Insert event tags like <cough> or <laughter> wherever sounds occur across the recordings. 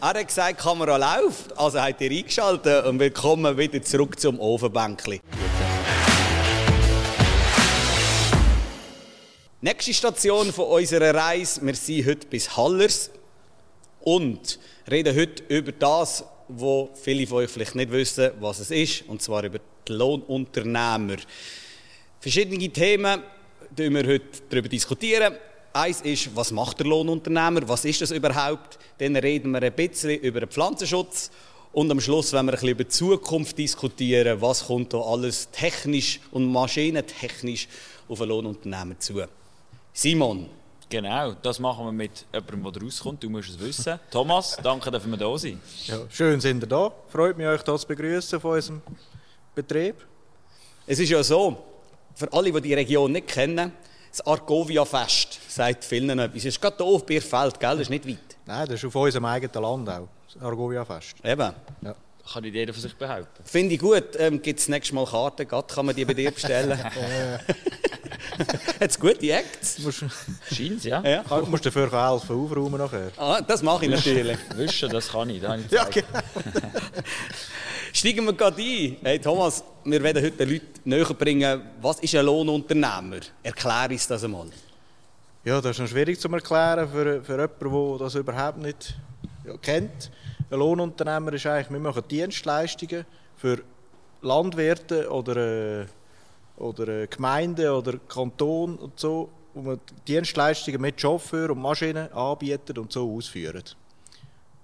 Er hat gesagt, die Kamera läuft, also hat er eingeschaltet und willkommen wieder zurück zum Ofenbänkli. Nächste Station von unserer Reise. Wir sind heute bis Hallers und reden heute über das, wo viele von euch vielleicht nicht wissen, was es ist, und zwar über die Lohnunternehmer. Verschiedene Themen diskutieren wir heute darüber diskutieren. Eins ist, was macht der Lohnunternehmer? Was ist das überhaupt? Dann reden wir ein bisschen über den Pflanzenschutz. Und am Schluss werden wir ein bisschen über die Zukunft diskutieren. Was kommt da alles technisch und maschinentechnisch auf einen Lohnunternehmer zu? Simon. Genau, das machen wir mit jemandem, der rauskommt. Du musst es wissen. Thomas, danke, dass wir da sind. Ja, schön sind ihr da. Freut mich, euch hier zu begrüßen von unserem Betrieb. Es ist ja so, für alle, die die Region nicht kennen, das Argovia-Fest sagt vielen etwas. Es ist gerade auf Bierfeld, gell? Das ist nicht weit. Nein, das ist auf unserem eigenen Land auch, das Argovia-Fest. Eben. Ja. Kann nicht jeder von sich behaupten. Finde ich gut. Ähm, Gibt es nächstes Mal Karten? Gerade kann man die bei dir bestellen. <laughs> Hat es gute Acts? Scheint ja. Ja. Du musst dafür helfen, aufräumen nachher. Ah, das mache ich natürlich. <laughs> Wischen, das kann ich. Das habe ich Ja, gezeigt. genau. <laughs> Steigen wir gerade ein. Hey Thomas, wir werden heute den Leuten näher bringen, was ist ein Lohnunternehmer? Erklär uns das einmal. Ja, das ist noch schwierig zu erklären für, für jemanden, der das überhaupt nicht ja, kennt. Ein Lohnunternehmer ist eigentlich, wir machen Dienstleistungen für Landwirte oder, äh, oder äh, Gemeinden oder Kanton und so, wo man Dienstleistungen mit Chauffeur und Maschinen anbietet und so ausführen.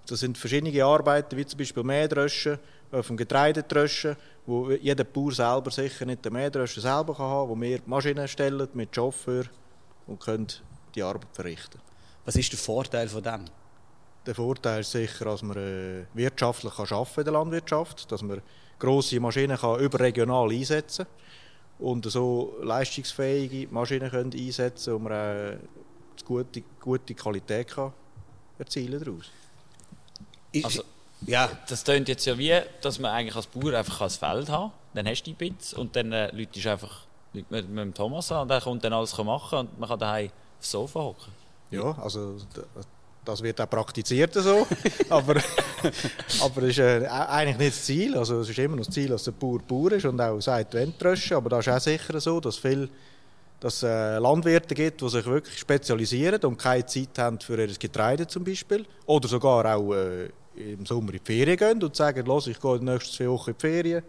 Das sind verschiedene Arbeiten, wie zum Beispiel Mähdröschen, dem Getreidedröschen, wo jeder Bauer selber sicher nicht den Mähdröschen selber kann haben, wo wir Maschinen stellen mit Chauffeur und können die Arbeit verrichten. Was ist der Vorteil von dem? Der Vorteil ist sicher, dass man äh, wirtschaftlich kann arbeiten in der Landwirtschaft, dass man grosse Maschinen kann überregional einsetzen und so leistungsfähige Maschinen können einsetzen man auch eine gute, gute Qualität kann erzielen daraus. Also- ja, Das klingt jetzt ja wie, dass man eigentlich als Bauer einfach ein Feld haben kann. Dann hast du die Bits und dann äh, läutest du einfach mit, mit, mit dem Thomas an der kommt dann alles machen und man kann daheim aufs Sofa hocken. Ja, also das wird auch praktiziert so, <laughs> aber, aber das ist äh, eigentlich nicht das Ziel. Also es ist immer noch das Ziel, dass der Bauer Bauer ist und auch sagt, wenn tröschen. Aber da ist auch sicher so, dass viel dass äh, Landwirte gibt, die sich wirklich spezialisieren und keine Zeit haben für ihr Getreide zum Beispiel. Oder sogar auch äh, im Sommer in die Ferien gehen und sagen, los, ich gehe die nächsten zwei Wochen in die Ferien.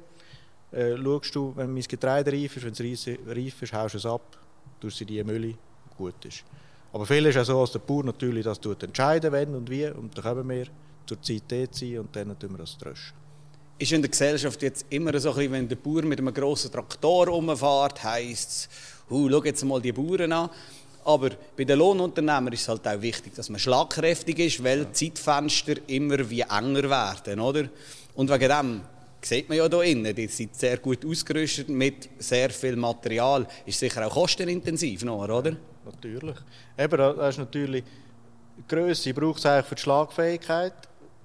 Äh, schaust du, wenn mein Getreide reif ist, wenn es reif- ist, haust du es ab, es in die Mülle, gut ist. Aber viel ist auch so, dass der Bauer natürlich das tut entscheiden, wenn und wie. Und dann kommen wir zur Zeit dort sein und dann tun wir das tröschen. ist in der Gesellschaft jetzt immer so wenn der Bauer mit einem grossen Traktor rumfährt, heisst es, «Hu, schau jetzt mal die Bauern an. Aber bei den Lohnunternehmern ist es halt auch wichtig, dass man schlagkräftig ist, weil die Zeitfenster immer wie enger werden, oder? Und wegen dem sieht man ja hier innen, die sind sehr gut ausgerüstet mit sehr viel Material. Ist sicher auch kostenintensiv, noch, oder? Natürlich. Eben, da- das ist natürlich Grösse braucht es eigentlich für die Schlagfähigkeit,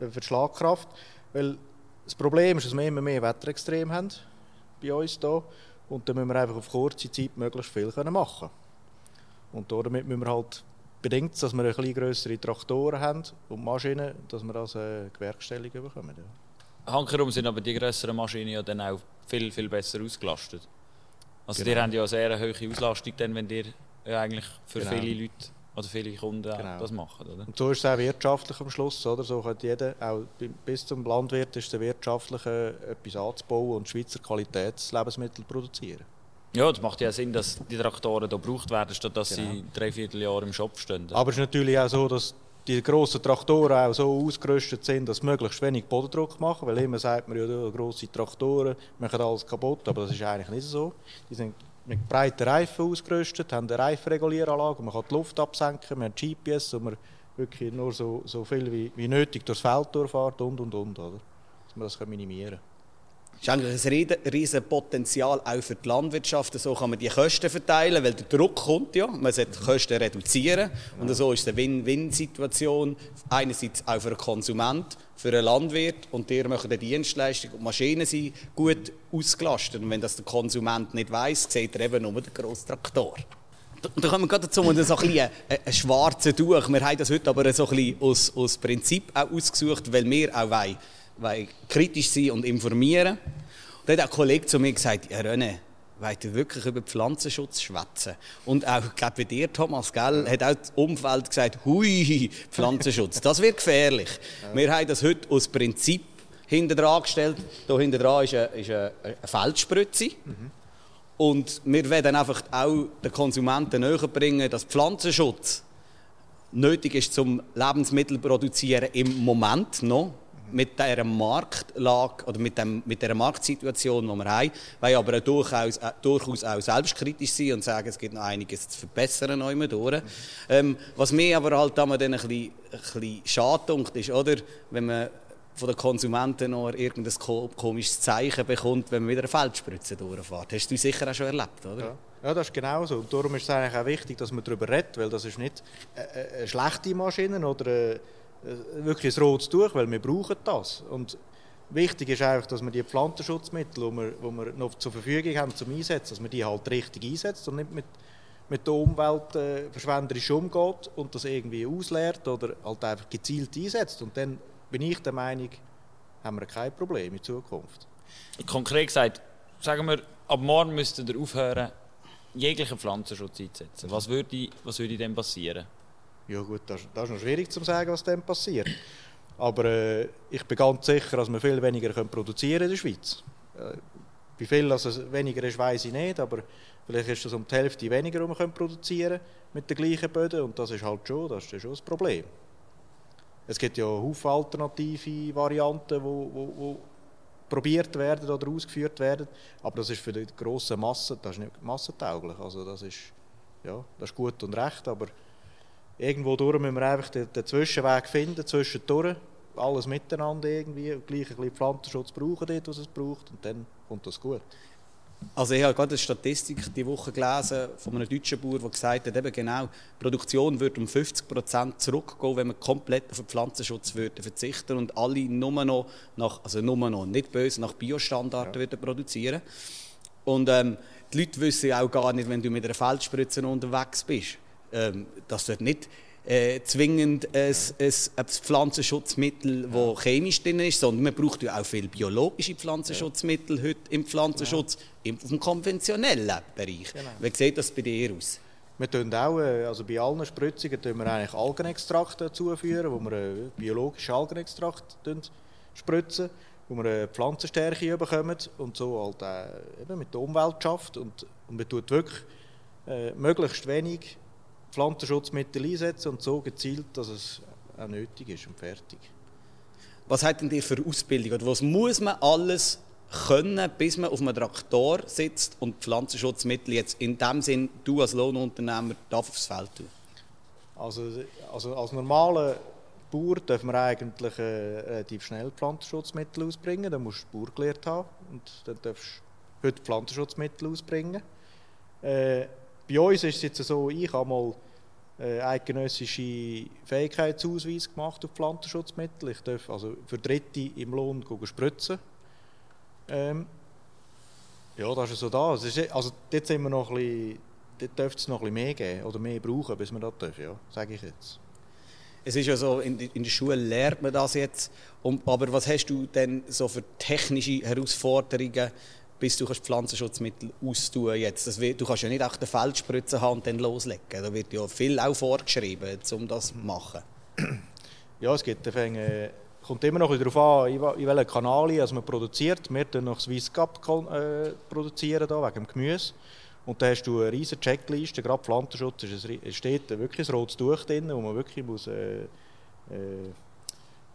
äh, für die Schlagkraft. Weil das Problem ist, dass wir immer mehr Wetterextreme haben bei uns hier. Und dann müssen wir einfach auf kurze Zeit möglichst viel können machen Und damit müssen wir halt bedingt, dass wir ein bisschen grössere Traktoren haben und Maschinen, dass wir das äh, gewerkstelligt bekommen. Ja. Hankerum sind aber die grösseren Maschinen ja dann auch viel, viel besser ausgelastet. Also Genau. die haben ja eine sehr hohe Auslastung, dann, wenn ihr ja eigentlich für Genau. viele Leute oder viele Kunden Genau. das machen, oder? Und so ist es auch wirtschaftlich am Schluss. Oder? So hat jeder, auch bi- bis zum Landwirt, ist es wirtschaftlich äh, etwas anzubauen und Schweizer Qualitätslebensmittel produzieren. Ja, das macht ja Sinn, dass die Traktoren hier gebraucht werden, statt dass Genau. sie drei Vierteljahr im Shop stehen. Aber es ist natürlich auch so, dass die grossen Traktoren auch so ausgerüstet sind, dass möglichst wenig Bodendruck machen. Weil immer sagt man ja, grosse Traktoren machen alles kaputt, aber das ist eigentlich nicht so. Die sind mit breiten Reifen ausgerüstet, haben eine Reifenregulieranlage, man kann die Luft absenken, wir haben GPS, wo man wirklich nur so, so viel wie, wie nötig durchs Feld durchfährt und und und. Oder? Dass man das minimieren kann. Das ist eigentlich ein riesen- Potenzial auch für die Landwirtschaft. So kann man die Kosten verteilen, weil der Druck kommt ja. Man sollte die Kosten reduzieren. Und so ist es eine Win-Win-Situation. Einerseits auch für den Konsument, für den Landwirt und ihr macht eine Dienstleistung. Und die Maschinen sind gut ausgelastet. Und wenn das der Konsument nicht weiß, sieht er eben nur den grossen Traktor. Da kommen wir dazu, und so ein, bisschen ein schwarzer Tuch. Wir haben das heute aber so ein bisschen aus, aus Prinzip auch ausgesucht, weil wir auch wollen, wollen kritisch sein und informieren. Und da hat auch ein Kollege zu mir gesagt, ja René, wollt ihr wirklich über Pflanzenschutz schwätzen? Und auch, ich glaube, bei dir, Thomas, gell, hat auch das Umfeld gesagt, hui, Pflanzenschutz, das wird gefährlich. Ja. Wir haben das heute aus Prinzip hinter dran gestellt. Hier hinter dran ist eine, ist eine Feldspritze. Mhm. Und wir werden einfach auch den Konsumenten näher bringen, dass Pflanzenschutz nötig ist zum Lebensmittel produzieren im Moment noch mit dieser Marktlage oder mit, dem, mit dieser Marktsituation, die wir haben, weil aber auch durchaus, äh, durchaus auch selbstkritisch sein und sagen, es gibt noch einiges zu verbessern durch. Ähm, was mir aber halt dann ein bisschen, ein bisschen schade ist, oder, wenn man von den Konsumenten noch irgendein komisches Zeichen bekommt, wenn man wieder eine Feldspritze durchfährt. Hast du sicher auch schon erlebt, oder? Ja. Ja, das ist genau so. Und darum ist es eigentlich auch wichtig, dass man darüber redet, weil das ist nicht eine schlechte Maschine oder eine äh, wirklich ein rotes Tuch, weil wir brauchen das. Und wichtig ist einfach, dass wir die Pflanzenschutzmittel, die wir, die wir noch zur Verfügung haben zum Einsetzen, dass man die halt richtig einsetzt und nicht mit, mit der Umwelt äh, verschwenderisch umgeht und das irgendwie ausleert oder halt einfach gezielt einsetzt. Und dann bin ich der Meinung, haben wir kein Problem in Zukunft. Konkret gesagt, sagen wir, ab morgen müssten ihr aufhören, jeglichen Pflanzenschutz einzusetzen. Was würde, was würde denn passieren? Ja gut, das, das ist noch schwierig zu sagen, was dann passiert. Aber äh, ich bin ganz sicher, dass wir viel weniger können produzieren in der Schweiz. Äh, wie viel dass weniger ist, weiß ich nicht, aber vielleicht ist es um die Hälfte weniger, was wir können produzieren mit den gleichen Böden und das ist halt schon, das ist schon das Problem. Es gibt ja Haufen alternative Varianten, die wo, wo, wo probiert werden oder ausgeführt werden, aber das ist für die grosse Masse, das ist nicht massentauglich. Also das ist, ja, das ist gut und recht, aber irgendwo durch müssen wir einfach den, den Zwischenweg finden, zwischendurch, alles miteinander irgendwie, gleich ein bisschen Pflanzenschutz brauchen dort, was es braucht und dann kommt das gut. Also ich habe gerade eine Statistik die Woche gelesen von einem deutschen Bauer, der gesagt hat, eben genau, die Produktion würde um 50 Prozent zurückgehen, wenn man komplett auf den Pflanzenschutz würde verzichten und alle nur noch, nach, also nur noch, nicht böse, nach Biostandards ja. würden produzieren. Und ähm, die Leute wissen auch gar nicht, wenn du mit einer Feldspritze unterwegs bist, ähm, dass dort nicht äh, zwingend ein, ein, ein Pflanzenschutzmittel, das ja. chemisch drin ist, sondern man braucht ja auch viele biologische Pflanzenschutzmittel ja. heute im Pflanzenschutz, im, konventionellen Bereich. Genau. Wie sieht das bei dir aus? Wir tun auch, äh, also bei allen Spritzungen tun wir eigentlich Algenextrakt zuführen, wo wir einen biologischen Algenextrakt spritzen, wo wir eine Pflanzenstärke bekommen und so halt eben mit der Umwelt schafft und, und man tut wirklich äh, möglichst wenig Pflanzenschutzmittel einsetzen und so gezielt, dass es auch nötig ist und fertig. Was hat denn dir für Ausbildung? Oder was muss man alles können, bis man auf einem Traktor sitzt und Pflanzenschutzmittel jetzt in dem Sinn, du als Lohnunternehmer, darf aufs Feld tun? Also, also als normaler Bauer dürfen wir eigentlich äh, relativ schnell Pflanzenschutzmittel ausbringen. Dann musst du Bauer gelernt haben und dann darfst du heute Pflanzenschutzmittel ausbringen. Äh, bei uns ist es jetzt so, ich habe mal äh, eidgenössische Fähigkeitsausweis gemacht auf Pflanzenschutzmittel. Ich darf also für Dritte im Lohn spritzen. Ähm, ja, das ist so da. Also, also dort sind wir noch ein bisschen, dort dürfte es noch ein bisschen mehr geben oder mehr brauchen, bis wir das dürfen, ja, sage ich jetzt. Es ist ja so, in, in der Schule lernt man das jetzt, aber was hast du denn so für technische Herausforderungen bis du kannst Pflanzenschutzmittel austun jetzt. Das wird, du kannst ja nicht auch den Feldspritzen haben und dann loslegen. Da wird ja viel auch vorgeschrieben, um das zu machen. Ja, es gibt äh, kommt immer noch darauf an, in welchem Kanal also man produziert. Wir produzieren noch Swiss Cup äh, produzieren da, wegen dem Gemüse. Und da hast du eine riesige Checkliste, gerade Pflanzenschutz, es steht wirklich ein rotes Tuch drin, wo man wirklich muss, äh, äh,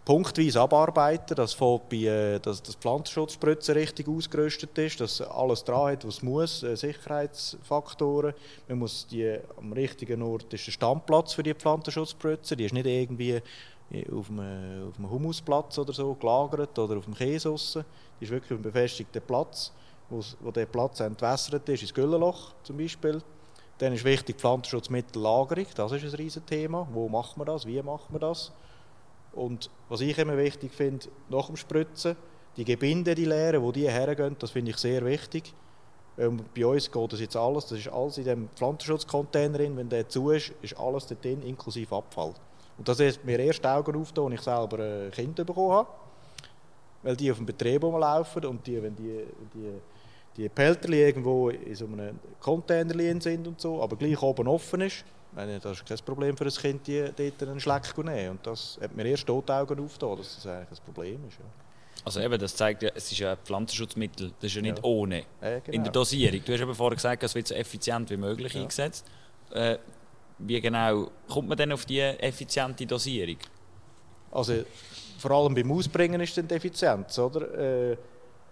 punktweise abarbeiten, dass, bei, äh, dass das Pflanzenschutzspritzen richtig ausgerüstet ist, dass alles dran hat, was muss, äh, Sicherheitsfaktoren. Man muss die, am richtigen Ort ist der Standplatz für die Pflanzenschutzspritze, die ist nicht irgendwie auf einem, auf einem Humusplatz oder so gelagert oder auf dem Käse. Die ist wirklich auf einem befestigten Platz, wo der Platz entwässert ist, ins Güllenloch zum Beispiel. Dann ist wichtig Pflanzenschutzmittellagerung, das ist ein riesiges Thema. Wo macht man das, wie macht man das? Und was ich immer wichtig finde, nach dem Spritzen, die Gebinde, die leeren, wo die hergehen, das finde ich sehr wichtig. Ähm, bei uns geht das jetzt alles, das ist alles in dem Pflanzenschutzcontainer drin, wenn der zu ist, ist alles dort drin, inklusive Abfall. Und das ist mir erst Augen auf, als ich selber ein Kind bekommen habe. Weil die auf dem Betrieb rumlaufen und die, wenn die, die, die Pelterli irgendwo in so einem Container sind und so, aber gleich oben offen ist, meine, das ist kein Problem für ein Kind, die dort einen Schleck zu nehmen. Und das hat mir erst dort Augen aufgetan, dass das eigentlich ein Problem ist. Ja. Also eben, das zeigt ja, es ist ja ein Pflanzenschutzmittel, das ist ja nicht ja. ohne. Ja, genau. In der Dosierung. Du hast eben vorher gesagt, es wird so effizient wie möglich ja. eingesetzt. Äh, wie genau kommt man denn auf die effiziente Dosierung? Also vor allem beim Ausbringen ist es effizient, oder? Äh,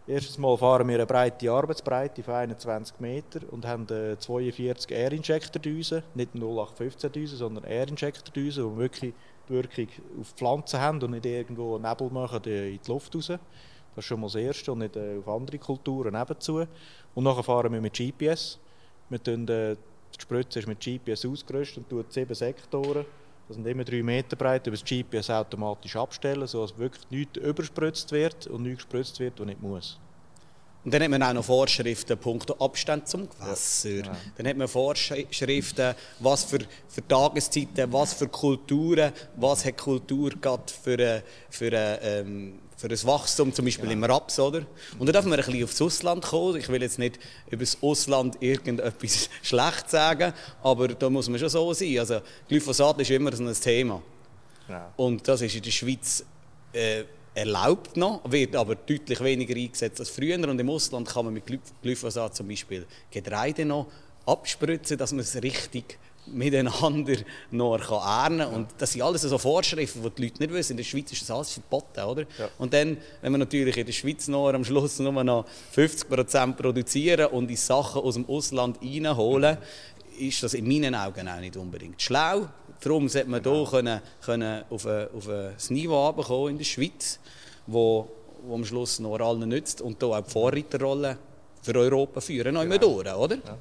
Erstes Mal fahren wir eine breite Arbeitsbreite von 21 Meter und haben 42 Air-Injector-Düsen, nicht 0815-Düsen, sondern Air-Injector-Düsen, die wirklich die Wirkung auf Pflanzen haben und nicht irgendwo Nebel machen in die Luft raus. Das ist schon mal das Erste und nicht äh, auf andere Kulturen nebenzu. Und nachher fahren wir mit GPS. Wir tun, äh, die Spritze ist mit GPS ausgerüstet und tut sieben Sektoren das sind immer drei Meter breit, über das GPS automatisch abstellen, sodass wirklich nichts überspritzt wird und nichts gespritzt wird, was nicht muss. Und dann hat man auch noch Vorschriften punkto Abstand zum Gewässer. Ja. Dann hat man Vorschriften, was für, für Tageszeiten, was für Kulturen, was hat Kultur gerade für, eine, für, eine, ähm, für ein Wachstum, zum Beispiel ja. im Raps, oder? Und dann darf man ein bisschen aufs Ausland kommen. Ich will jetzt nicht über das Ausland irgendetwas <laughs> schlecht sagen, aber da muss man schon so sein. Also Glyphosat ist immer so ein Thema. Ja. Und das ist in der Schweiz äh, erlaubt noch, wird aber deutlich weniger eingesetzt als früher. Und im Ausland kann man mit Glyphosat zum Beispiel Getreide noch abspritzen, dass man es richtig miteinander <laughs> noch ernten kann. Und das sind alles so Vorschriften, die die Leute nicht wissen. In der Schweiz ist das alles verboten, oder? Ja. Und dann, wenn wir natürlich in der Schweiz noch am Schluss nur noch 50% produzieren und die Sachen aus dem Ausland reinholen, ist das in meinen Augen auch nicht unbedingt schlau. Darum sollte man hier können, können auf, ein, auf ein Niveau herunterkommen in der Schweiz, wo, wo am Schluss noch allen nützt und hier auch die Vorreiterrolle für Europa führen, noch immer durch, oder? Ja.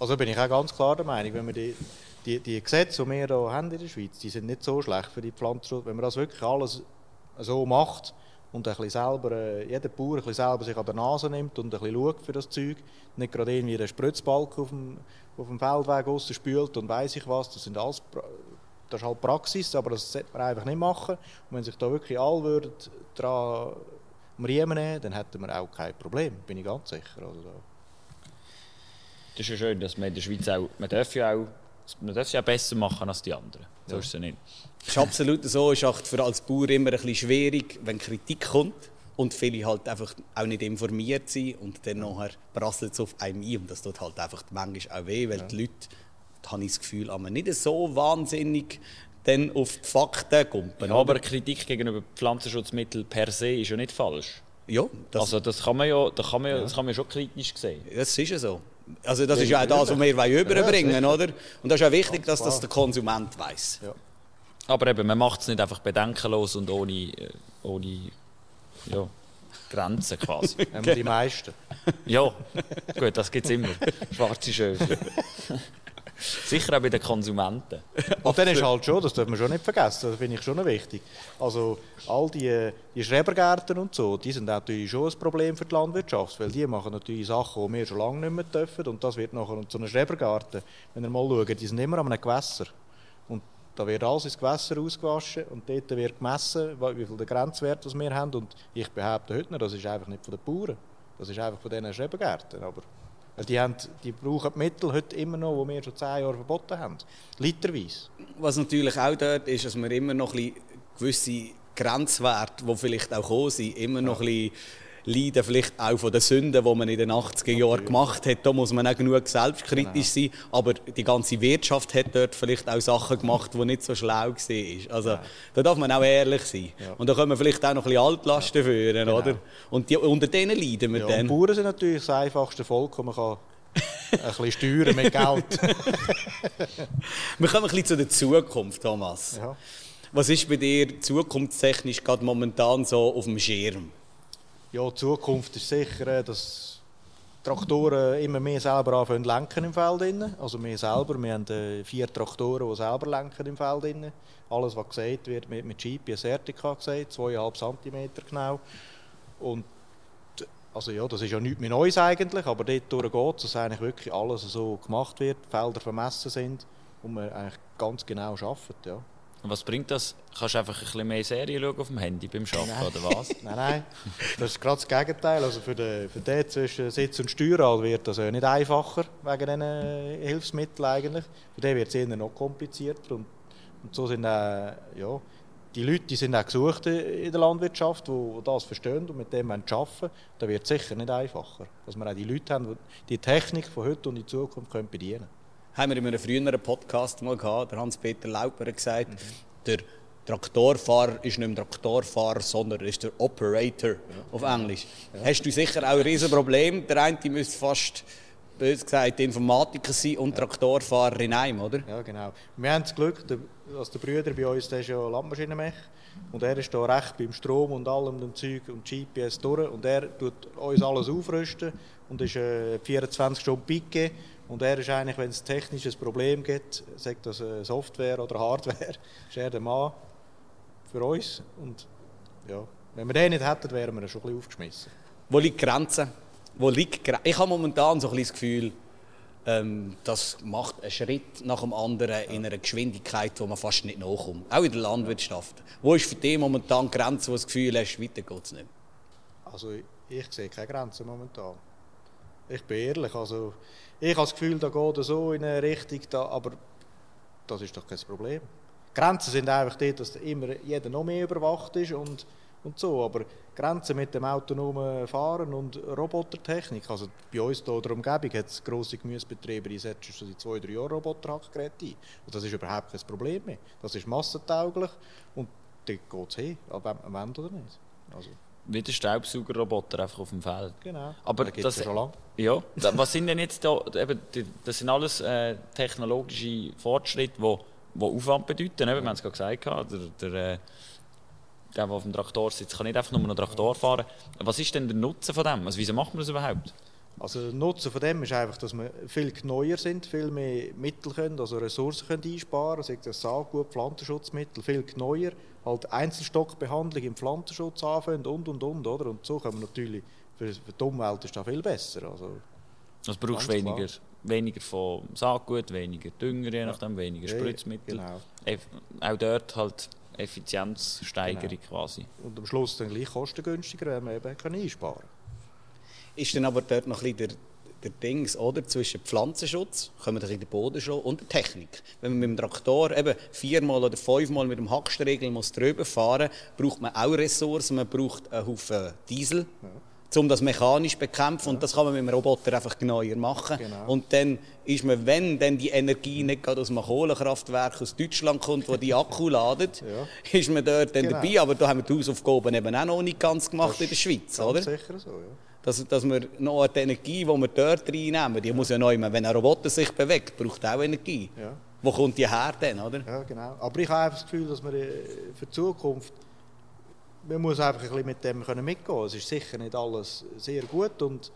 Also bin ich auch ganz klar der Meinung, wenn wir die, die, die Gesetze, die wir hier haben in der Schweiz, die sind nicht so schlecht für die Pflanzenschutz. Wenn man das wirklich alles so macht und ein bisschen selber, äh, jeder Bauer ein bisschen selber sich an der Nase nimmt und ein bisschen schaut für das Zeug, nicht gerade irgendwie einen Spritzbalken auf dem, auf dem Feldweg spült und weiß ich was, das sind alles das ist halt Praxis, aber das sollte man einfach nicht machen. Und wenn sich da wirklich alle würden daran Riemen dann hätten wir auch kein Problem, bin ich ganz sicher. Also das ist ja schön, dass man in der Schweiz auch, man darf ja auch, man darf es ja besser machen als die anderen. So ja. ist es nicht. Das ist absolut so. Es ist für als Bauer immer ein bisschen schwierig, wenn Kritik kommt und viele halt einfach auch nicht informiert sind und dann nachher prasselt es auf einem ein und das tut halt einfach manchmal auch weh, weil ja. die Leute, da habe ich das Gefühl, aber nicht so wahnsinnig dann auf die Fakten kommen. Ja, aber Kritik gegenüber Pflanzenschutzmitteln per se ist ja nicht falsch. Ja, das also das kann man ja, das kann man ja, das kann man schon kritisch sehen. Das ist ja so. Also das ist ja auch das, was wir überbringen ja, oder? Und das ist auch wichtig, dass das der Konsument weiß. Ja. Aber eben, man macht es nicht einfach bedenkenlos und ohne, äh, ohne ja, Grenzen quasi. <laughs> die meisten. Ja, gut, das gibt es immer. Schwarze Schöfe. <laughs> Sicher auch bei den Konsumenten. <laughs> Und dann ist halt schon, das darf man schon nicht vergessen, das finde ich schon wichtig. Also all die, die Schrebergärten und so, die sind natürlich schon ein Problem für die Landwirtschaft, weil die machen natürlich Sachen, die wir schon lange nicht mehr dürfen und das wird nachher zu einem Schrebergarten, wenn ihr mal schaut, die sind immer an einem Gewässer. Und da wird alles ins Gewässer ausgewaschen und dort wird gemessen, wie viel der Grenzwert was wir haben und ich behaupte heute noch, das ist einfach nicht von den Bauern, das ist einfach von diesen Schrebergärten, aber die, haben, die brauchen die Mittel heute immer noch, die wir schon zehn Jahre verboten haben. Literweise. Was natürlich auch dort ist, dass wir immer noch gewisse Grenzwerte, die vielleicht auch gekommen sind, immer noch ja. ein bisschen leiden vielleicht auch von den Sünden, die man in den 80er Jahren gemacht hat. Da muss man auch genug selbstkritisch genau. sein. Aber die ganze Wirtschaft hat dort vielleicht auch Sachen gemacht, die nicht so schlau waren. Also ja. da darf man auch ehrlich sein. Ja. Und da können wir vielleicht auch noch ein bisschen Altlasten ja. führen, genau. oder? Und die, unter denen leiden wir ja, dann. Bauern sind natürlich das einfachste Volk, das man kann <laughs> ein bisschen steuern mit Geld. <laughs> wir kommen ein bisschen zu der Zukunft, Thomas. Was ist bei dir zukunftstechnisch gerade momentan so auf dem Schirm? Ja, die Zukunft ist sicher, äh, dass Traktoren immer mehr selber anfangen lenken im Feld. Also wir selber, wir haben äh, vier Traktoren, die selber lenken im Feld. Alles, was gesagt wird, mit, mit GPS Ertica gesagt, 2,5 cm genau. Und Also ja, das ist ja nichts mehr Neues eigentlich, aber dort geht es, dass eigentlich wirklich alles so gemacht wird, Felder vermessen sind und man eigentlich ganz genau arbeitet, ja. Und was bringt das? Kannst du einfach ein bisschen mehr Serien schauen auf dem Handy beim Arbeiten, Nein. oder was? <laughs> Nein, nein, das ist gerade das Gegenteil. Also für den, für den zwischen Sitz und Steuerrad wird das ja nicht einfacher, wegen diesen äh, Hilfsmitteln eigentlich. Für den wird es eher noch komplizierter und, und so sind auch, ja, die Leute die sind auch gesucht in der Landwirtschaft, die, die das verstehen und mit dem arbeiten wollen. Da wird es sicher nicht einfacher. Dass wir auch die Leute haben, die die Technik von heute und in Zukunft können bedienen haben wir in einem früheren Podcast mal gehabt, der Hans-Peter Lauper hat gesagt, der Traktorfahrer ist nicht mehr Traktorfahrer, sondern ist der Operator auf Englisch. Hast du sicher auch ein Riesenproblem. Der eine müsste fast, bös gesagt, Informatiker sein und Traktorfahrer in einem, oder? Ja, genau. Wir haben das Glück, dass der Brüder bei uns, der ist ja Landmaschinenmech und er ist da recht beim Strom und allem dem Zeug und GPS durch und er tut uns alles aufrüsten und ist äh, 24 Stunden Picke und er ist eigentlich, wenn es ein Problem gibt, sagt das äh, Software oder Hardware, <laughs> ist er der Mann für uns und ja, wenn wir den nicht hätten, wären wir schon ein bisschen aufgeschmissen. Wo liegt die Grenze? Wo liegt Grenze? Ich habe momentan so ein bisschen das Gefühl, ähm, das macht einen Schritt nach dem anderen in einer Geschwindigkeit, wo man fast nicht nachkommt. Auch in der Landwirtschaft. Wo ist für dich momentan die Grenze, wo du das Gefühl hast, weiter geht es nicht? Also ich sehe keine Grenzen momentan. Ich bin ehrlich, also ich habe das Gefühl, da geht so in eine Richtung, da, aber das ist doch kein Problem. Grenzen sind einfach dort, dass immer jeder noch mehr überwacht ist und, und so, aber Grenzen mit dem autonomen Fahren und Robotertechnik, also bei uns hier in der Umgebung hat es grosse Gemüsebetriebe, die setzen schon seit zwei, drei Jahren Roboterhackgeräte ein. Und das ist überhaupt kein Problem mehr. Das ist massentauglich und dort geht es hin, man wollen oder nicht. Also, Wie der Staubsaugerroboter einfach auf dem Feld. genau. Aber gibt's das, schon lange. Ja, <laughs> da- was sind denn jetzt da, eben, die- das sind alles äh, technologische Fortschritte, die, die Aufwand bedeuten. Eben, wir haben es gerade gesagt, gehabt, der, der, äh, der, der auf dem Traktor sitzt, kann nicht einfach nur noch Traktor fahren. Was ist denn der Nutzen von dem? Also, wieso macht man das überhaupt? Also der Nutzen von dem ist einfach, dass wir viel neuer sind, viel mehr Mittel können, also Ressourcen können einsparen, sei das Saatgut, Pflanzenschutzmittel, viel neuer, halt Einzelstockbehandlung im Pflanzenschutz anfangen und und und, oder? Und so können wir natürlich, für, für die Umwelt ist das viel besser. Also, Also brauchst du klar. weniger, weniger von Saatgut, weniger Dünger, je nachdem, weniger Ja, Spritzmittel. genau. Eff- Auch dort halt Effizienzsteigerung quasi. Und am Schluss dann gleich kostengünstiger, wenn wir eben können einsparen können. Ist dann aber dort noch ein bisschen der, der Dings, oder? Zwischen Pflanzenschutz, das in den Boden schon, und der Technik. Wenn man mit dem Traktor eben viermal oder fünfmal mit dem Hackstriegel muss drüber fahren braucht man auch Ressourcen. Man braucht einen Haufen Diesel, um das mechanisch zu bekämpfen. Und das kann man mit dem Roboter einfach genauer machen. Genau. Und dann ist man, wenn dann die Energie nicht gerade aus einem Kohlekraftwerk aus Deutschland kommt, wo die Akku <laughs> ladet, Ja. ist man dort dann Genau. dabei. Aber da haben wir die Hausaufgaben eben auch noch nicht ganz gemacht in der Schweiz, oder? sicher so, ja. Dass, dass wir noch die Energie, die wir dort reinnehmen, die muss ja neu, wenn ein Roboter sich bewegt, braucht auch Energie. Ja. Wo kommt die her denn, oder? Ja, genau. Aber ich habe einfach das Gefühl, dass wir äh, für die Zukunft, man muss einfach ein bisschen mit dem können mitgehen. Es ist sicher nicht alles sehr gut und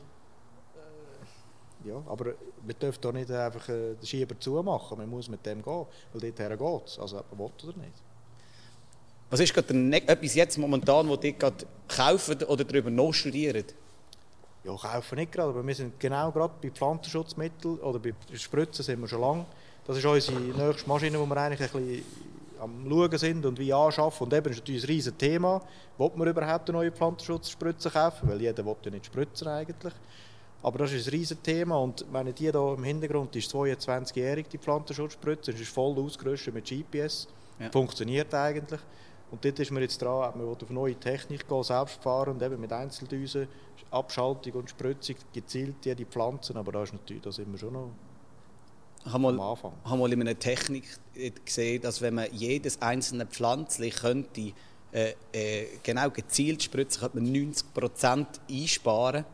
äh, ja, aber man darf da nicht einfach äh, den Schieber zumachen. Man muss mit dem gehen, weil dorthin geht es. Also ob man will oder nicht. Was ist gerade etwas jetzt momentan, wo die gerade kaufen oder darüber nachstudieren? Ja, kaufen nicht gerade, aber wir sind genau gerade bei Pflanzenschutzmitteln oder bei Spritzen sind wir schon lange. Das ist unsere nächste Maschine, wo wir eigentlich ein bisschen am Schauen sind und wie anschaffen. Und eben ist natürlich ein riesiges Thema. Will man überhaupt eine neue Pflanzenschutzspritze kaufen? Weil jeder will ja nicht spritzen eigentlich. Aber das ist ein riesiges Thema und wenn die hier im Hintergrund die ist 22-jährig, die Pflanzenschutzspritze, und ist voll ausgerüstet mit GPS. Ja. Funktioniert eigentlich. Und dort ist man jetzt dran, man will auf neue Technik gehen, selbstfahrend, eben mit Einzeldüsen, Abschaltung und Spritzung, gezielt jede Pflanzen, aber da, ist natürlich, da sind wir schon noch Ich habe am mal, Anfang. habe mal in einer Technik gesehen, dass wenn man jedes einzelne Pflanzchen könnte, äh, äh, genau gezielt spritzen, könnte man 90% einsparen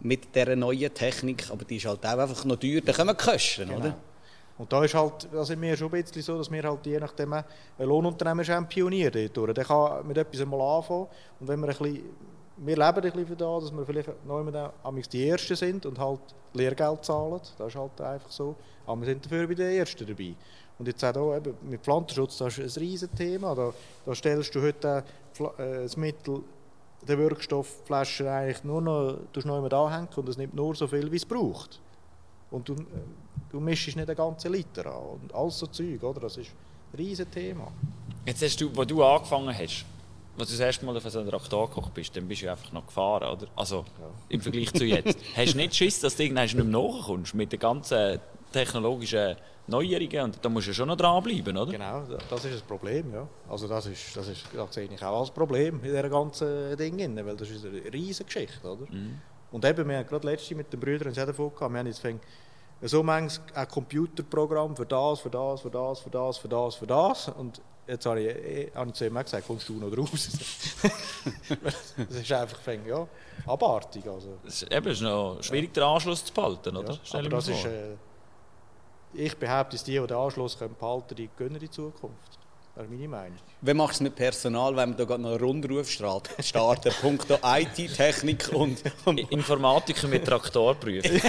mit dieser neuen Technik. Aber die ist halt auch einfach noch teuer. Da können wir kosten, oder? Und da ist halt, da sind wir schon ein bisschen so, dass wir halt je nachdem ein Lohnunternehmer ist, ein Pionier dort. Der kann mit etwas einmal anfangen und wenn wir ein bisschen, wir leben ein bisschen da, dass wir vielleicht immer die Ersten sind und halt Lehrgeld zahlen, das ist halt einfach so, aber wir sind dafür bei den Ersten dabei. Und jetzt auch hier, eben, mit Pflanzenschutz, das ist ein riesen Thema, da, da stellst du heute Pfla- äh, das Mittel den Wirkstoffflaschen eigentlich nur noch, tust noch immer anhängen und es nimmt nur so viel, wie es braucht. Und du, du mischst nicht den ganzen Liter an und alles so Zeug, oder? Das ist ein riesen Thema. Jetzt hast du, wo du angefangen hast, als du das erste Mal auf so einen Traktor gekocht bist, dann bist du einfach noch gefahren, oder? Also, im Vergleich zu jetzt. <laughs> hast du nicht Schiss, dass du irgendwann nicht mehr nachkommst mit den ganzen technologischen Neuerungen? Und da musst du ja schon noch dranbleiben, oder? Genau, da- das ist das Problem, ja. Also das ist, das ist, das sehe ich auch als Problem in dieser ganzen Ding, weil das ist eine riesige Geschichte, oder? Und eben, wir haben gerade letzte mit den Brüdern davon gehabt, wir haben jetzt fängt so manches ein Computerprogramm für das, für das, für das, für das, für das, für das und jetzt habe ich, eh- habe ich zu ihm gesagt, kommst du noch raus? <laughs> das ist einfach fängt, ja, abartig, also. Es ist, eben, ist noch schwierig, den Anschluss zu behalten, oder? Ja, aber das ist, äh, ich behaupte, dass die, die den Anschluss können behalten können, die gönnen die Zukunft. Das ist meine Meinung. Wie machst du es mit Personal, wenn wir da gerade noch einen Rundruf starten? <laughs> Punkto IT, Technik und... und Informatiker mit Traktorprüfen.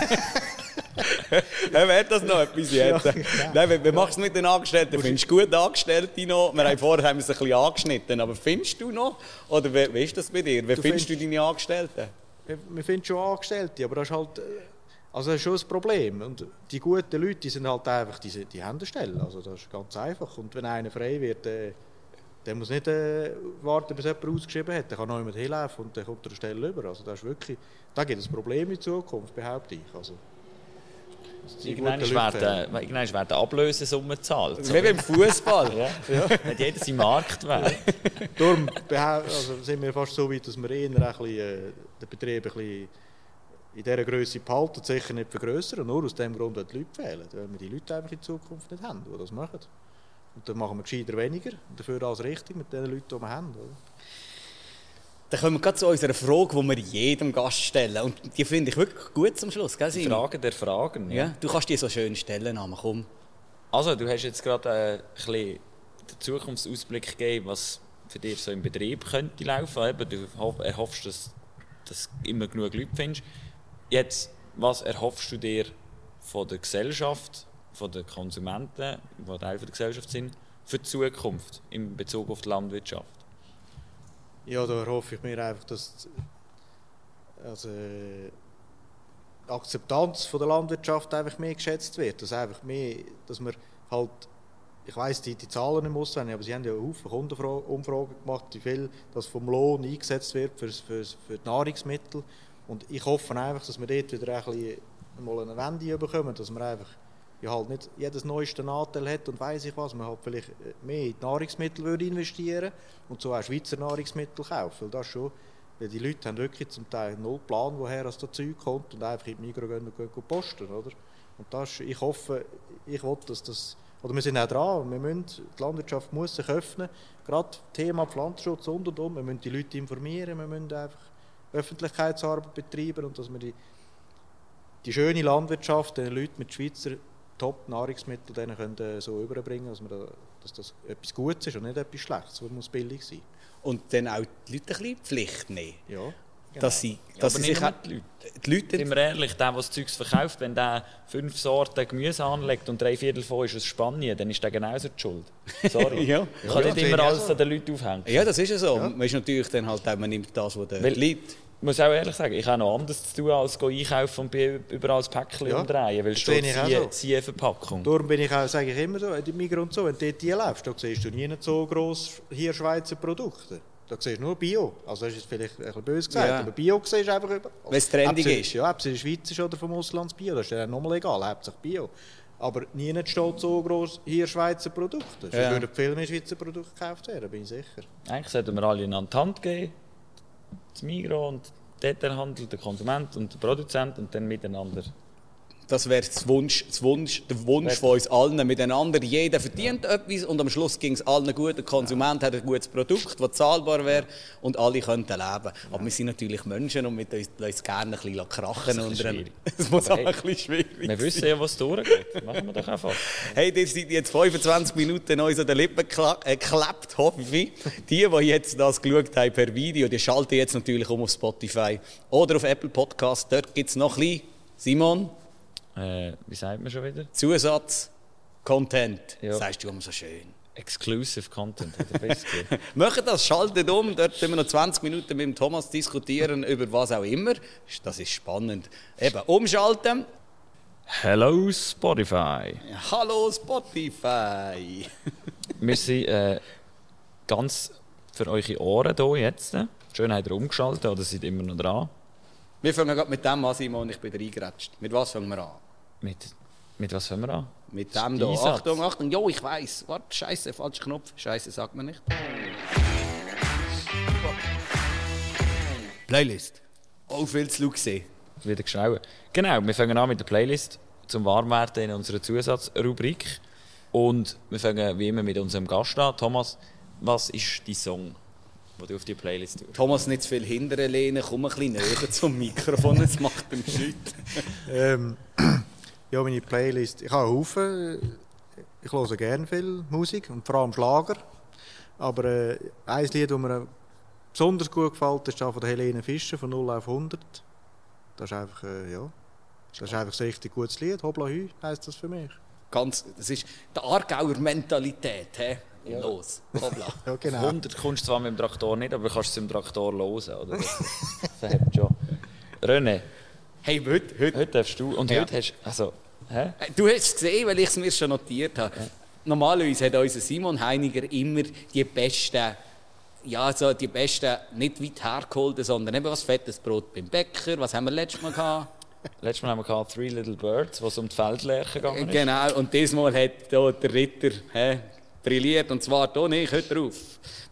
ja, <laughs> wäre das noch etwas jetzt? Nein, wie, wie machst du es mit den Angestellten? Findest du gut Angestellte noch? Wir haben vorher haben wir es ein bisschen angeschnitten, aber findest du noch? Oder wie, wie ist das bei dir? Wie Du findest du findest- deine Angestellten? Wir, wir finden schon Angestellte, aber das ist halt... äh, Also das ist schon ein Problem. Und die guten Leute, die sind halt einfach, die, sind- die haben eine Stelle. Also das ist ganz einfach. Und wenn einer frei wird, äh, der muss nicht äh, warten, bis jemand ausgeschrieben hat. Der kann noch jemand hinlaufen und dann kommt er eine Stelle über. Also das ist wirklich... Da gibt es ein Problem in Zukunft, behaupte ich. Also, die Irgendwann guten Leute fehlen. werden, werden Ablösesumme gezahlt. So. Wie beim Fußball. <laughs> Ja. Hat jeder seinen Marktwert. Darum also sind wir fast so weit, dass wir eher ein bisschen, äh, den Betrieb ein bisschen in dieser Größe behalten, sicher nicht vergrößern. Nur aus dem Grund, weil die Leute fehlen. Weil wir die Leute einfach in Zukunft nicht haben, die das machen. Und dann machen wir gescheiter weniger und dafür alles richtig mit den Leuten, die wir haben. Oder? Dann kommen wir gerade zu unserer Frage, die wir jedem Gast stellen. Und die finde ich wirklich gut zum Schluss, gell, Die? Frage der Fragen. Ja, du kannst dir so schön stellen, Namen, komm. Also, du hast jetzt gerade äh, ein bisschen den Zukunftsausblick gegeben, was für dich so im Betrieb könnte laufen. Eben, du hoff- erhoffst, dass, dass du immer genug Leute findest. Jetzt, was erhoffst du dir von der Gesellschaft, von den Konsumenten, die Teil der Gesellschaft sind, für die Zukunft in Bezug auf die Landwirtschaft? Ja, da hoffe ich mir einfach, dass also, die Akzeptanz von der Landwirtschaft einfach mehr geschätzt wird. Dass, einfach mehr, dass wir halt, ich weiss die, die Zahlen nicht auswendig, aber sie haben ja Haufen Kundenumfragen gemacht, wie viel das vom Lohn eingesetzt wird für, für, für die Nahrungsmittel. Und ich hoffe einfach, dass wir dort wieder ein bisschen mal eine Wende bekommen, dass man einfach ja halt nicht jedes neueste Anteil hat und weiß ich was, man halt vielleicht äh, mehr in die Nahrungsmittel würde investieren und so auch Schweizer Nahrungsmittel kaufen, weil das schon, weil die Leute haben wirklich zum Teil null Plan, woher das da Zeug kommt und einfach in die Migros gehen und gehen posten, oder? Und das, ich hoffe, ich will, dass das, oder wir sind auch dran, wir müssen, die Landwirtschaft muss sich öffnen, gerade Thema Pflanzenschutz und und und, wir müssen die Leute informieren, wir müssen einfach Öffentlichkeitsarbeit betreiben und dass wir die, die schöne Landwirtschaft den Leuten mit Schweizer Top-Nahrungsmitteln denen können, äh, so überbringen, dass, da, dass das etwas Gutes ist und nicht etwas Schlechtes, das muss billig sein. Und dann auch die Leute ein bisschen Pflicht nehmen. Ja, Dass sie, Ja, dass aber sie nicht sich die Leute. die Leute Sind wir ehrlich, der, der das Zeugs verkauft, wenn der fünf Sorten Gemüse anlegt und drei Viertel davon ist aus Spanien, dann ist der genauso die Schuld. Sorry. <laughs> Ja. Ich kann Ja, nicht immer alles so. an den Leuten aufhängen. Ja, das ist ja so. Man ist natürlich dann halt man nimmt das, was der Weil- liegt. Ich muss auch ehrlich sagen, ich habe noch anderes zu tun, als einkaufen und überall das Päckchen Ja, umdrehen, weil es das steht Sie- so. Sie-Verpackung. Darum bin ich auch, sage ich immer so, in die Migros und so, wenn du dort die läufst, da siehst du nie nicht so gross hier Schweizer Produkte. Da siehst du nur Bio. Also das ist vielleicht ein bisschen böse gesagt, Ja. aber Bio siehst du einfach überall. Weil es trendig es- ist. Ja, ob es in der Schweiz ist oder vom Ausland Bio, das ist ja nochmal egal, hauptsächlich Bio. Aber nie steht so gross hier Schweizer Produkte. Sonst Ja. würden viel mehr Schweizer Produkte gekauft werden, bin ich sicher. Eigentlich sollten wir alle einander die Hand geben, das Migros und der Detailhandel, der Konsument und der Produzent und dann miteinander. Das wäre das Wunsch, das Wunsch, der Wunsch von uns allen miteinander. Jeder verdient etwas und am Schluss ging es allen gut. Der Konsument hat ein gutes Produkt, das zahlbar wäre und alle könnten leben. Aber wir sind natürlich Menschen und mit uns uns gerne ein bisschen krachen. ist ein. Es muss auch ein bisschen schwierig Wir sein. wissen ja, was durchgeht. Machen wir doch einfach. Hey, ihr seid jetzt 25 Minuten uns an den Lippen äh, geklebt, hoffe ich. Die, die jetzt das geschaut haben per Video, die schalten jetzt natürlich um auf Spotify oder auf Apple Podcast. Dort gibt es noch ein bisschen, Simon, Äh, wie sagt man schon wieder? Zusatz, Content. Ja. Sagst du immer so schön. Exclusive Content, er. <laughs> Macht das, schaltet um, dort können wir noch 20 Minuten mit dem Thomas diskutieren über was auch immer. Das ist spannend. Eben, umschalten. Hello Spotify. Hallo Spotify. <laughs> Wir sind äh, ganz für eure Ohren hier jetzt. Schön habt ihr umgeschaltet oder seid immer noch dran. Wir fangen gerade mit dem an, Simon, ich bin reingeratscht. Mit was fangen wir an? Mit, mit was fangen wir an? Mit dem hier. Achtung, Achtung. Jo, ich weiß. Warte, Scheiße, falscher Knopf. Scheiße, sagt man nicht. Playlist. Oh, viel zu gesehen. Wieder geschnauer. Genau, wir fangen an mit der Playlist zum Warmwerden in unserer Zusatzrubrik. Und wir fangen wie immer mit unserem Gast an. Thomas, was ist dein Song, den du auf die Playlist tust? Thomas, nicht zu viel hinterher lehnen, komm ein bisschen näher zum Mikrofon, es macht ihm Schütt. <laughs> Ähm, ja, meine Playlist. Ich habe einen Haufen. Ich höre gerne viel Musik und vor allem Schlager. Aber äh, ein Lied, das mir besonders gut gefällt, ist das von der Helene Fischer von 0 auf 100. Das ist einfach, äh, ja, das ist einfach ein richtig gutes Lied. Hobla Hü heisst das für mich. Ganz, das ist die Aargauer Mentalität. He? Los, hoppla. <laughs> Ja, genau. 100 kommst du zwar mit dem Traktor nicht, aber du kannst es im Traktor hören, oder? Das, das hat schon. René, Hey, heute, heute. heute darfst du. Und Ja. heute hast also, hä? Du hast es gesehen, weil ich es mir schon notiert habe. Normalerweise hat unser Simon Heiniger immer die besten, ja, so die besten, nicht weit hergeholten, sondern eben was fettes Brot beim Bäcker. Was haben wir letztes Mal gehabt? <laughs> Letztes Mal haben wir gehabt Three Little Birds, was um die Feldlerche gegangen ist. Genau, und diesmal hat hier der Ritter hä, brilliert. Und zwar hier nicht, hört drauf.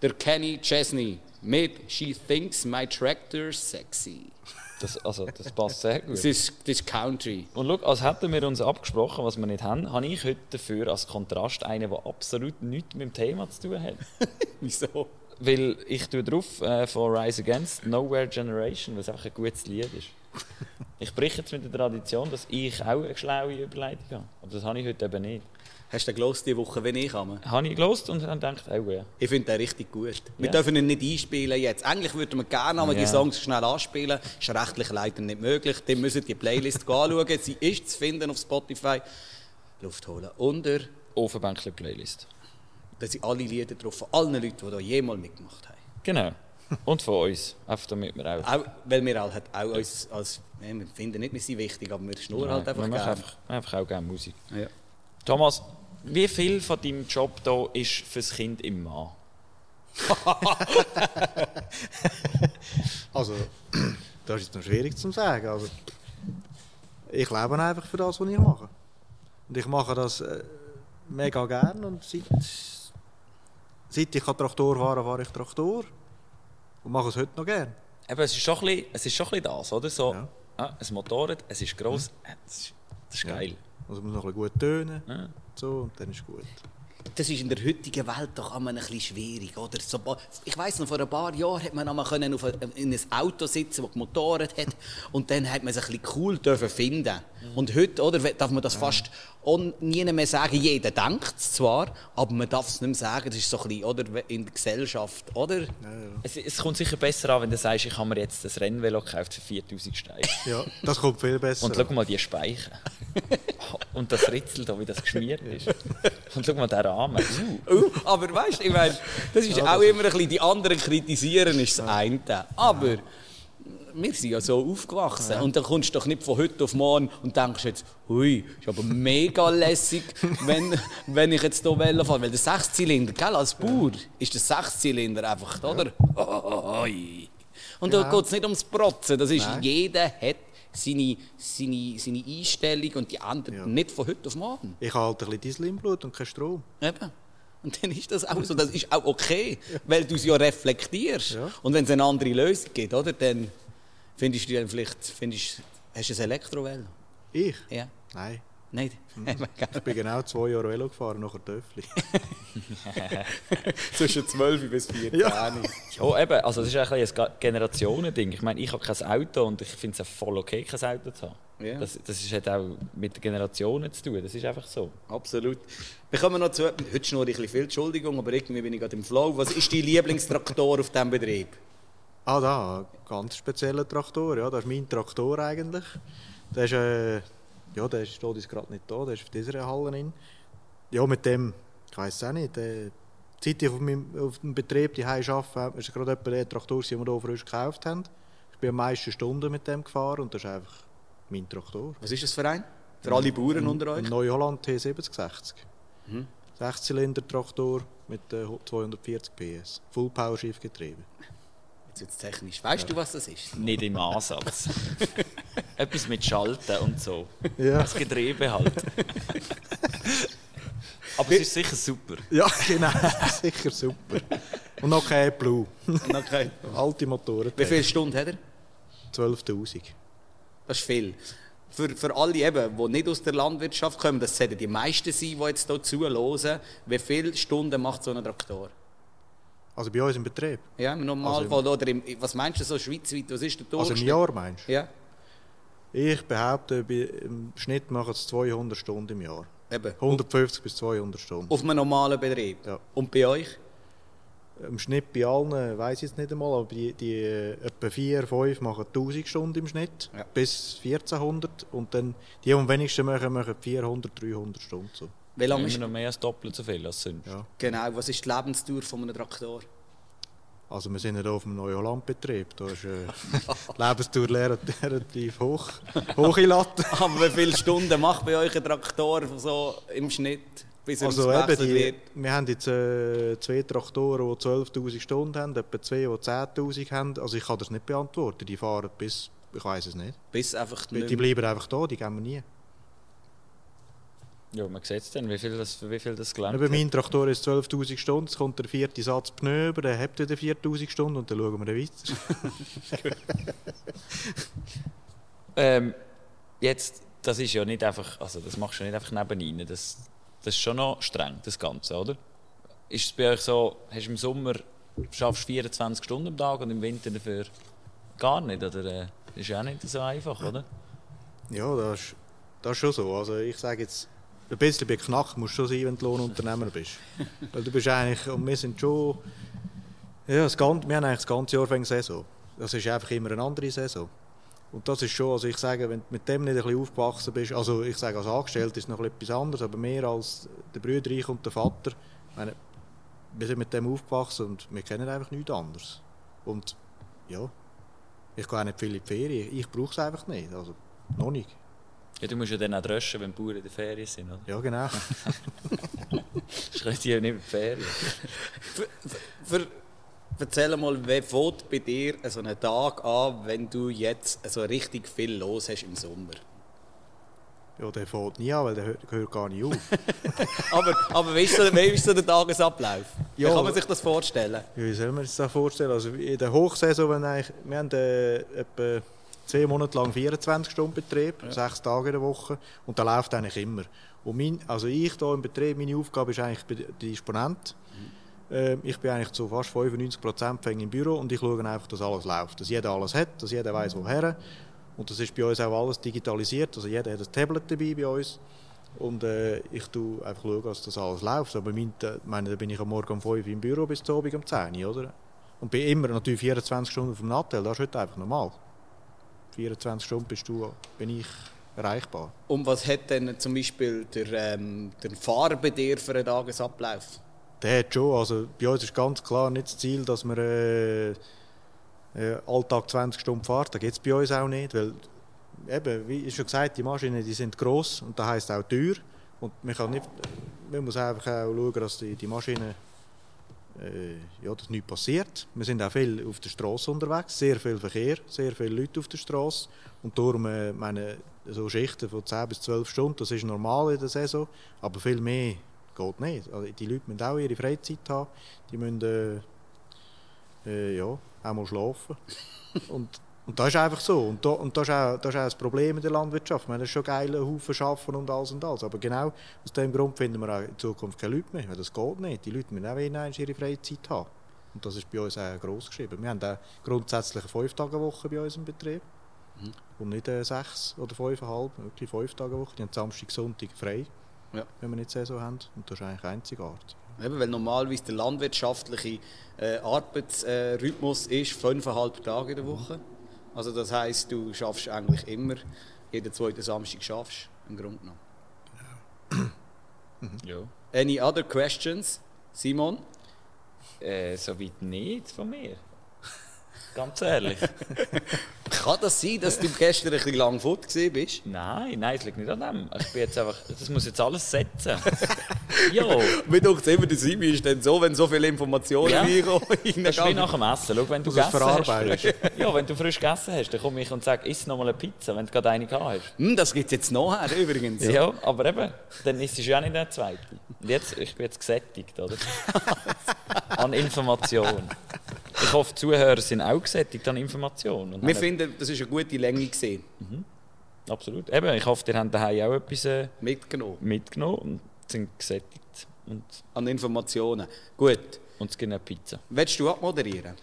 Der Kenny Chesney mit She Thinks My Tractor's Sexy. Das, also, das passt sehr gut. Das ist, das ist Country. Und schau, als hätten wir uns abgesprochen, was wir nicht haben, habe ich heute dafür als Kontrast einen, der absolut nichts mit dem Thema zu tun hat. <laughs> Wieso? Weil ich tue drauf äh, von Rise Against Nowhere Generation, was einfach ein gutes Lied ist. <laughs> Ich breche jetzt mit der Tradition, dass ich auch eine schlaue Überleitung habe. Aber das habe ich heute eben nicht. Hast du den gelost diese Woche, wenn ich komme? Habe ich gelost und dann gedacht, oh ja. Ich finde den richtig gut. Wir Ja. dürfen ihn nicht einspielen jetzt. Eigentlich würden wir gerne einmal die. Songs schnell anspielen. Ist rechtlich leider nicht möglich. Dann müssen die Playlist anschauen. Sie ist zu finden auf Spotify. Luft holen. Unter, Ofenbänkler Playlist. da sind alle Lieder drauf von allen Leuten, die hier jemals mitgemacht haben. Genau. Und von uns. Einfach damit wir auch. Auch, weil wir halt auch als, als ja, wir finden nicht, wir sind wichtig, aber wir schnurren halt einfach wir gerne. einfach, einfach auch gerne Musik. Ja. Thomas, wie viel von deinem Job hier ist fürs Kind im Mann? <laughs> Also, das ist noch schwierig zu sagen, aber ich lebe einfach für das, was ich mache. Und ich mache das äh, mega gern und seit, seit ich Traktor fahren fahre ich Traktor und mache es heute noch gern. Eben, es ist schon ein bisschen, es ist schon ein bisschen das, oder? So, Ja. ah, ein Motorrad, es ist gross, äh, das ist, das ist geil. Also muss noch ein bisschen gut tönen Ja. so, und dann ist gut. Das ist in der heutigen Welt doch immer ein bisschen schwierig, oder? So, ich weiß noch, vor ein paar Jahren hat man einmal können auf ein, in ein Auto sitzen, das gemotoret hat, und dann hat man es ein bisschen cool dürfen finden. Und heute, oder, darf man das fast on, nie mehr sagen. Jeder denkt es zwar, aber man darf es nicht mehr sagen. Das ist so ein bisschen, oder, in der Gesellschaft, oder? Es, es kommt sicher besser an, wenn du sagst, ich habe mir jetzt ein Rennvelo gekauft für 4000 Steine. <laughs> Ja, das kommt viel besser. Und schau mal die Speichen. <laughs> Und das Ritzel da, wie das geschmiert ist. Und schau mal den Rahmen. Uh. Uh, aber weißt du, ich meine, das ist auch immer ein bisschen, die anderen kritisieren ist das eine. Aber wir sind ja so aufgewachsen. Und dann kommst du doch nicht von heute auf morgen und denkst jetzt, hui, ist aber mega <laughs> lässig, wenn, wenn ich jetzt hier Velo fahre. Weil der Sechszylinder, gell, als Bauer ist der Sechszylinder einfach, oder? Oi. Und da Ja. geht es nicht ums Protzen. Das ist, Nein. jeder hat seine, seine, seine Einstellung und die anderen Ja. nicht von heute auf morgen. Ich habe halt ein bisschen Diesel im Blut und kein Strom. Eben. Und dann ist das auch so. Das ist auch okay, <laughs> weil du es ja reflektierst. Ja. Und wenn es eine andere Lösung gibt, oder, dann findest du dann vielleicht, findest, hast du ein Elektrovelo? Ich? Ja? Nein. Nicht? <laughs> Ich bin genau zwei Jahre Velo gefahren, nachher Töffli. <laughs> Zwischen 12 bis 14. Ja. Ja, eben, also das ist ein, ein Generationending. Ich meine, ich habe kein Auto und ich finde es auch voll okay, kein Auto zu haben. Ja. Das, das ist, hat auch mit den Generationen zu tun, das ist einfach so. Absolut. Wir kommen noch zu. Heute schnurre ich ein bisschen viel, Entschuldigung, aber irgendwie bin ich gerade im Flow. Was ist dein Lieblingstraktor auf diesem Betrieb? Ah, da, ein ganz spezieller Traktor. Ja, das ist mein Traktor eigentlich. Der ist, äh, ja, der steht jetzt gerade nicht da, der ist auf dieser Halle drin. Ja, mit dem Ich weiß es auch nicht. Äh, seit ich auf, meinem, auf dem Betrieb die arbeite, ist gerade etwa der Traktor, den wir hier frisch gekauft haben. Ich bin am meisten Stunden mit dem gefahren und das ist einfach mein Traktor. Was ist das für ein? Für alle Bauern unter Ein euch? Neuholland T7060. Mhm. Sechszylinder-Traktor mit äh, 240 PS. Full Jetzt es technisch. Weißt du, was das ist? Nicht im Ansatz. <laughs> Etwas mit Schalten und so. Ja. Das Getriebe halt. Aber es ist sicher super. Ja, genau. <laughs> Sicher super. Und noch kein Blue. Okay. Alte Motoren. Wie viele Stunden hat er? 12'000. Das ist viel. Für, für alle, eben, die nicht aus der Landwirtschaft kommen, das sollten die meisten sein, die jetzt hier zuhören, wie viele Stunden macht so ein Traktor? Also bei uns im Betrieb. Ja, im Normalfall. oder im, was meinst du so schweizweit? Was ist der Also im Durchschnitt? Jahr meinst du? Ja, Ich behaupte, im Schnitt machen es 200 Stunden im Jahr. eben. 150 bis 200 Stunden. Auf einem normalen Betrieb. Ja. Und bei euch? Im Schnitt bei allen, weiß ich jetzt nicht einmal, aber die, die äh, etwa 4, 5 machen 1000 Stunden im Schnitt, Ja. bis 1400. Und dann die, die am wenigsten machen, machen 400, 300 Stunden. So. Wie lange Immer ist noch mehr als doppelt so viel als sonst. Ja. genau? Was ist die Lebensdauer von einem Traktor? Also wir sind nicht auf einem Neuhollandbetrieb, da ist äh, die Lebensdauer <laughs> relativ hoch, hohe Latte. <laughs> Aber wie viele Stunden macht bei euch ein Traktor so im Schnitt, bis er Also eben, die, wird? wir haben jetzt äh, zwei Traktoren, die 12'000 Stunden haben, etwa zwei, die 10'000 haben. Also ich kann das nicht beantworten, die fahren bis, ich weiß es nicht. Bis einfach Die, nicht die bleiben einfach da, die gehen wir nie. Ja, man sieht es dann, wie viel das, wie viel das gelangt Eben, hat. mein Traktor ist 12'000 Stunden, es kommt der vierte Satz Pneu über, der hat wieder 4'000 Stunden und dann schauen wir dann weiter. <laughs> Ähm, jetzt, das ist ja nicht einfach, also das machst du nicht einfach nebenein. Das, das ist schon noch streng, das Ganze, oder? Ist es bei euch so, hast du im Sommer schaffst du 24 Stunden am Tag und im Winter dafür gar nicht? Oder äh, das ist ja auch nicht so einfach, oder? Ja, das ist, das ist schon so. Also ich sage jetzt, ein bisschen beknackt musst du schon sein, wenn du Lohnunternehmer bist. <laughs> Weil du bist eigentlich, und wir sind schon, ja, das ganze, wir haben eigentlich das ganze Jahr Saison. Das ist einfach immer eine andere Saison. Und das ist schon, also ich sage, wenn du mit dem nicht ein bisschen aufgewachsen bist, also ich sage, als Angestellter ist es noch etwas anderes, aber mehr als der Brüder, ich und der Vater, ich meine, wir sind mit dem aufgewachsen und wir kennen einfach nichts anderes. Und ja, ich gehe auch nicht viel in die Ferien, ich brauche es einfach nicht, also noch nicht. Ja, du musst ja dann auch dröschen, wenn die Bauern in der Ferien sind, oder? Ja, genau. <laughs> Können die ja nicht in die Ferien. Für, erzähl mal, wie fängt bei dir so einen Tag an, wenn du jetzt so richtig viel los hast im Sommer? Ja, der fängt nie an, weil der hört, hört gar nicht auf. <laughs> Aber, aber wie, ist so, wie ist so der Tagesablauf? Ja. Wie kann man sich das vorstellen? Ja, wie soll man sich das vorstellen? Also in der Hochsaison, wenn eigentlich, wir haben äh, etwa zwei Monate lang 24 Stunden Betrieb, sechs Tage in der Woche und da läuft eigentlich immer. Und mein, also ich hier im Betrieb, meine Aufgabe ist eigentlich der Disponent. Ähm, ich bin eigentlich zu fast 95 Prozent im Büro und ich schaue einfach, dass alles läuft, dass jeder alles hat, dass jeder weiß woher. Und das ist bei uns auch alles digitalisiert, also jeder hat ein Tablet dabei bei uns. Und äh, ich schaue einfach, schauen, dass das alles läuft. Aber mein, äh, meine, da bin ich am Morgen um 5 Uhr im Büro bis zum Abend um 10 Uhr, oder? Und bin immer natürlich 24 Stunden auf dem Nattel, das ist heute einfach normal. 24 Stunden bist du, bin ich erreichbar. Und was hat denn zum Beispiel der, ähm, der Fahrer bei dir für einen Tagesablauf? Der hat schon, also bei uns ist ganz klar nicht das Ziel, dass man äh, äh, Alltag 20 Stunden fährt. Das gibt es bei uns auch nicht, weil eben, wie schon gesagt, die Maschinen die sind gross und das heisst auch teuer. Und man, kann nicht, man muss einfach auch schauen, dass die, die Maschinen ja, dass nichts passiert. Wir sind auch viel auf der Straße unterwegs, sehr viel Verkehr, sehr viele Leute auf der Straße. Und darum, äh, meine, so Schichten von 10 bis 12 Stunden, das ist normal in der Saison, aber viel mehr geht nicht. Also die Leute müssen auch ihre Freizeit haben, die müssen äh, äh, ja, auch mal schlafen. <laughs> und, und das ist einfach so. Und, da, und das, ist auch, das ist auch das Problem in der Landwirtschaft. Wir haben schon geile Haufen schaffen und alles und alles. Aber genau aus dem Grund finden wir auch in Zukunft keine Leute mehr. Weil das geht nicht. Die Leute müssen auch einmal ihre Freizeit haben. Und das ist bei uns auch gross geschrieben. Wir haben auch grundsätzlich eine 5-Tage-Woche bei uns im Betrieb. Und nicht äh, sechs oder fünfeinhalb, wirklich fünf Tage Woche. Die haben Samstag, Sonntag frei, Ja. wenn wir nicht Saison haben. Und das ist eigentlich einzigartig. Eben, weil normalerweise der landwirtschaftliche äh, Arbeitsrhythmus ist fünfeinhalb Tage in der Woche. Also das heißt, du schaffst eigentlich immer, jeden zweiten Samstag schaffst im Grunde genommen. <clears throat> Ja. Any other questions? Simon? Äh, Soweit nicht von mir. Ganz ehrlich. <laughs> Kann das sein, dass du gestern ein bisschen lang fort bist? Nein, nein, es liegt nicht an dem. Ich bin jetzt einfach, das muss jetzt alles setzen. ja, Mir denkt immer, der Simi ist dann so, wenn so viele Informationen Ja. reinkommen. das ist wie nach dem Essen. Schau, wenn du gegessen hast, ja, wenn du frisch gegessen hast, dann komme ich und sage, iss noch mal eine Pizza, wenn du gerade eine gehabt hast. Hm, das gibt es jetzt nachher übrigens. Ja, aber eben, dann isst du ja nicht eine zweite. Und jetzt, ich bin jetzt gesättigt, oder? <laughs> an Information. Ich hoffe, die Zuhörer sind auch gesättigt an Information. Und Wir finden, das ist eine gute Länge gesehen. Absolut. Eben, ich hoffe, ihr habt daheim auch etwas äh, Mitgenommen. mitgenommen und sind gesättigt. Und, An Informationen. Gut. und es gibt eine Pizza. Willst du abmoderieren?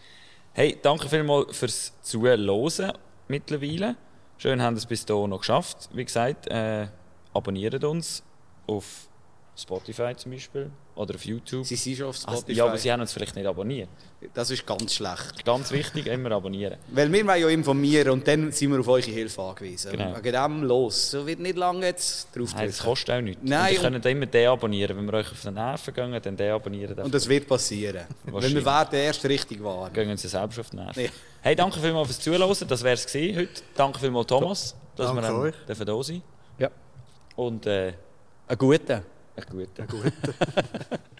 Hey, danke vielmals fürs Zuhören mittlerweile. Schön, haben wir es bis hierhin noch geschafft. Wie gesagt, äh, abonniert uns auf Spotify zum Beispiel oder auf YouTube. Sie sind schon auf Also, Spotify. ja, aber sie haben uns vielleicht nicht abonniert. das ist ganz schlecht. Ganz wichtig, immer abonnieren. Weil wir wollen ja informieren und dann sind wir auf eure Hilfe angewiesen. Genau. Wegen dem los. So wird nicht lange jetzt drauf Nein, das kostet auch nichts. Nein, und ihr und- könnt immer den abonnieren. Wenn wir euch auf den Nerven gehen, dann den abonnieren. Und das wird passieren. <laughs> Wahrscheinlich. wir werden erst richtig warm. gehen uns selbst auf die Nerven. Ja. Hey, danke vielmals fürs Zuhören. Das wäre es gewesen heute. Danke vielmals, Thomas, dass Danke wir dann euch. dürfen da sein Ja. Und äh, Ein guter. einen guten. Gut. <laughs>